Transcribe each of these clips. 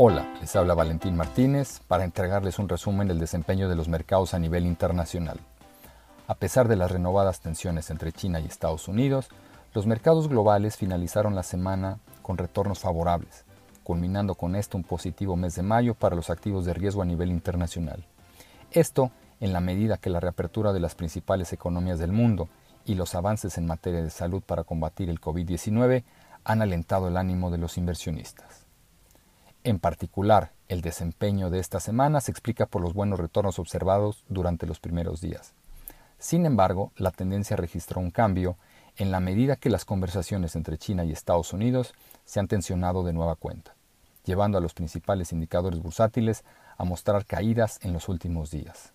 Hola, les habla Valentín Martínez para entregarles un resumen del desempeño de los mercados a nivel internacional. A pesar de las renovadas tensiones entre China y Estados Unidos, los mercados globales finalizaron la semana con retornos favorables, culminando con esto un positivo mes de mayo para los activos de riesgo a nivel internacional. Esto en la medida que la reapertura de las principales economías del mundo y los avances en materia de salud para combatir el COVID-19 han alentado el ánimo de los inversionistas. En particular, el desempeño de esta semana se explica por los buenos retornos observados durante los primeros días. Sin embargo, la tendencia registró un cambio en la medida que las conversaciones entre China y Estados Unidos se han tensionado de nueva cuenta, llevando a los principales indicadores bursátiles a mostrar caídas en los últimos días.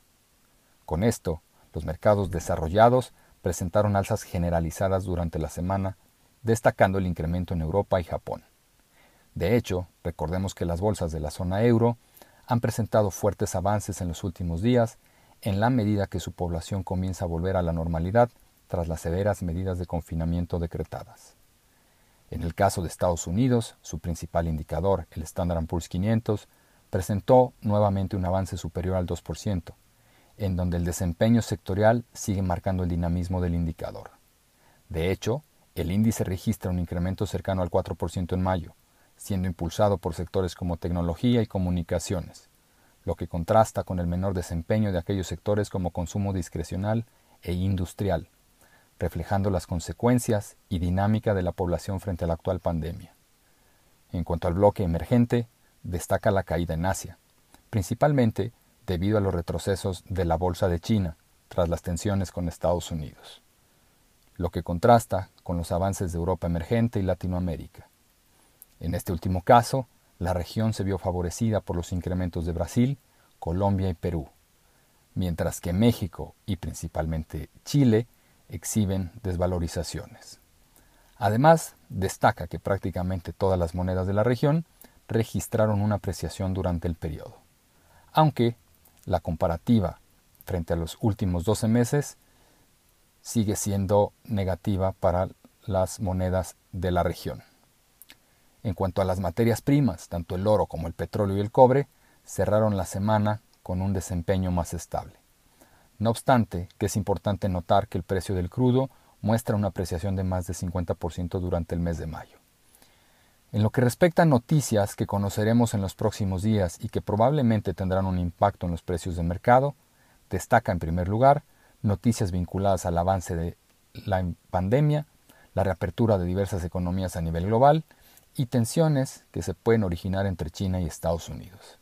Con esto, los mercados desarrollados presentaron alzas generalizadas durante la semana, destacando el incremento en Europa y Japón. De hecho, recordemos que las bolsas de la zona euro han presentado fuertes avances en los últimos días en la medida que su población comienza a volver a la normalidad tras las severas medidas de confinamiento decretadas. En el caso de Estados Unidos, su principal indicador, el Standard Poor's 500, presentó nuevamente un avance superior al 2%, en donde el desempeño sectorial sigue marcando el dinamismo del indicador. De hecho, el índice registra un incremento cercano al 4% en mayo, siendo impulsado por sectores como tecnología y comunicaciones, lo que contrasta con el menor desempeño de aquellos sectores como consumo discrecional e industrial, reflejando las consecuencias y dinámica de la población frente a la actual pandemia. En cuanto al bloque emergente, destaca la caída en Asia, principalmente debido a los retrocesos de la Bolsa de China tras las tensiones con Estados Unidos, lo que contrasta con los avances de Europa emergente y Latinoamérica. En este último caso, la región se vio favorecida por los incrementos de Brasil, Colombia y Perú, mientras que México y principalmente Chile exhiben desvalorizaciones. Además, destaca que prácticamente todas las monedas de la región registraron una apreciación durante el periodo, aunque la comparativa frente a los últimos 12 meses sigue siendo negativa para las monedas de la región. En cuanto a las materias primas, tanto el oro como el petróleo y el cobre cerraron la semana con un desempeño más estable. No obstante, que es importante notar que el precio del crudo muestra una apreciación de más de 50% durante el mes de mayo. En lo que respecta a noticias que conoceremos en los próximos días y que probablemente tendrán un impacto en los precios de mercado, destaca en primer lugar noticias vinculadas al avance de la pandemia, la reapertura de diversas economías a nivel global y tensiones que se pueden originar entre China y Estados Unidos.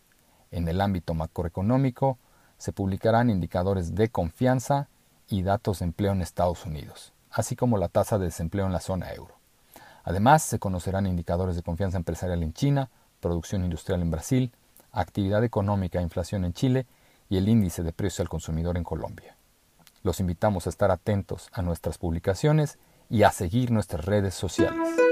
En el ámbito macroeconómico, se publicarán indicadores de confianza y datos de empleo en Estados Unidos, así como la tasa de desempleo en la zona euro. Además, se conocerán indicadores de confianza empresarial en China, producción industrial en Brasil, actividad económica e inflación en Chile y el índice de precios al consumidor en Colombia. Los invitamos a estar atentos a nuestras publicaciones y a seguir nuestras redes sociales.